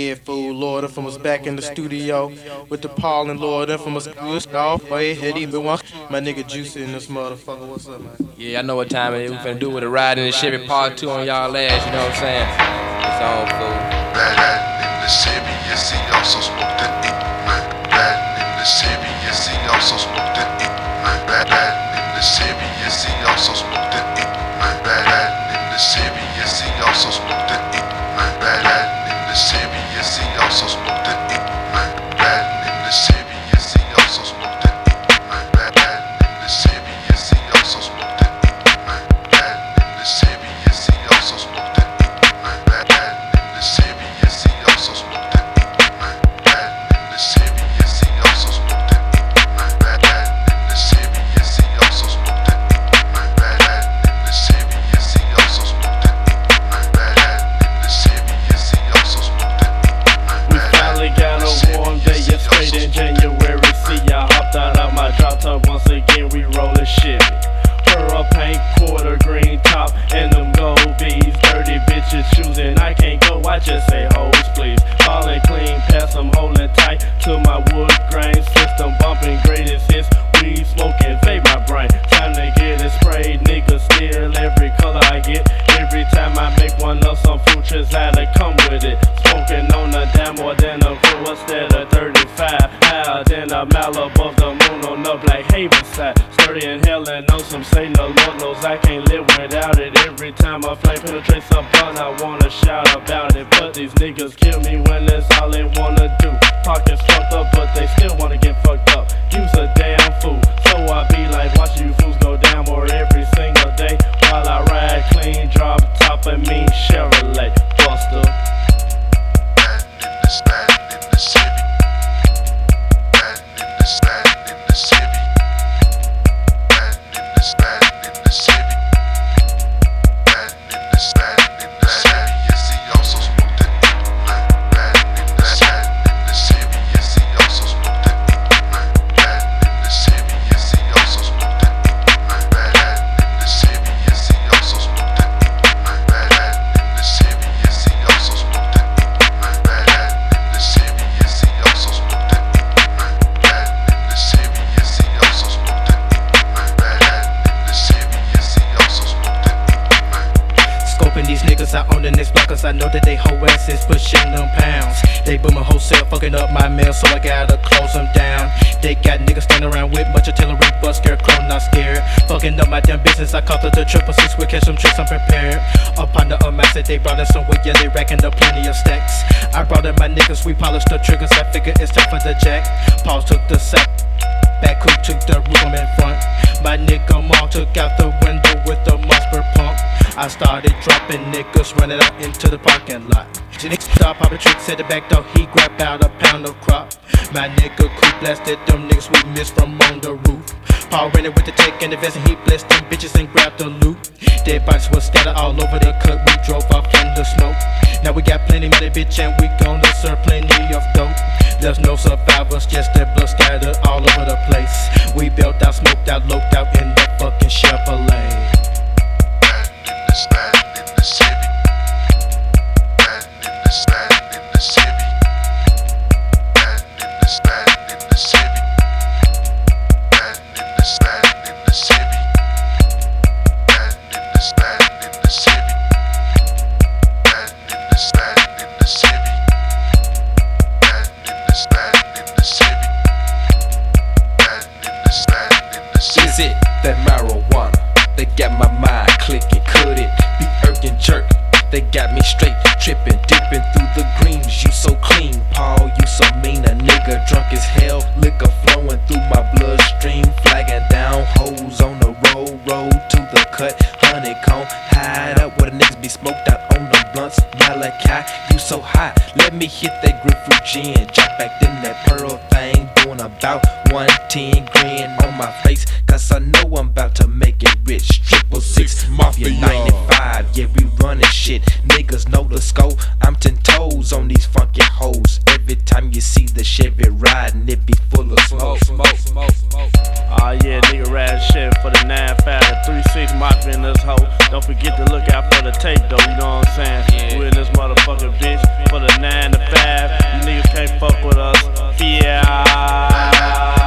Yeah, fool, Lord Infamous back in the studio with the Paul and Lord Infamous good off. Hey, hit even one. My nigga Juicy in this motherfucker. What's up, man? Yeah, I know what time it is. We finna do with a ride in the Chevy Part 2 on y'all ass, you know what I'm saying? It's on, fool. Bad in the Chevy, yes, he also smoked the E. Bad in the Chevy, yes, he also smoked the E. Bad in the Chevy, more than a crew instead of 35. Higher than a mile above the moon on the Black Haven side. Sturdy and helen on some say no Lord knows I can't live without it. Every time a flame penetrates a blunt, I wanna shout about it. But these niggas kill me when that's all they wanna do. Pockets fucked up, but they still wanna get fucked up. Use a damn fool. So I be like, watch you fools go down more every single day. While I ride clean, drop top of me, these niggas out on the next block, cause I know that they hoe asses pushing them pounds. They booming wholesale, fucking up my mail, so I gotta close them down. They got niggas standing around with much artillery, but scarecrow not scared. Fucking up my damn business, I it the triple six, we catch some tricks, I'm prepared. Upon the amass that they brought in some weight, yeah, they racking up plenty of stacks. I brought in my niggas, we polished the triggers, I figure it's time for the jack. Paul took the sack. Back who took the roof, I'm in front. My nigga Maul took out the window with the monster pump. I started dropping niggas running out into the parking lot. Niggas stop popping tricks at the back door. He grabbed out a pound of crop. My nigga cool blasted them niggas we missed from on the roof. Paul ran it with the tech and the vest and he blessed them bitches and grabbed the loot. Dead bodies was scattered all over the cut. We drove off in the smoke. Now we got plenty money, bitch, and we gonna serve plenty of dope. There's no survivors, just that blood scattered all over the place. We built out, smoked out, loped out in the fucking Chevrolet. Mind clicking. Could it be irk and jerk? They got me straight tripping, dipping through the greens. You so clean, Paul. You so mean. A nigga drunk as hell. Liquor flowing through my bloodstream. In that pearl thing. Doing about 110 grin on my face. Cause I know I'm about to make it rich. Triple six, Mafia 95. Yeah, we running shit. Niggas know the scope. ho. Don't forget to look out for the tape, though, you know what I'm saying? Yeah. We in this motherfucking bitch for the 9 to 5. You niggas can't fuck with us. Yeah.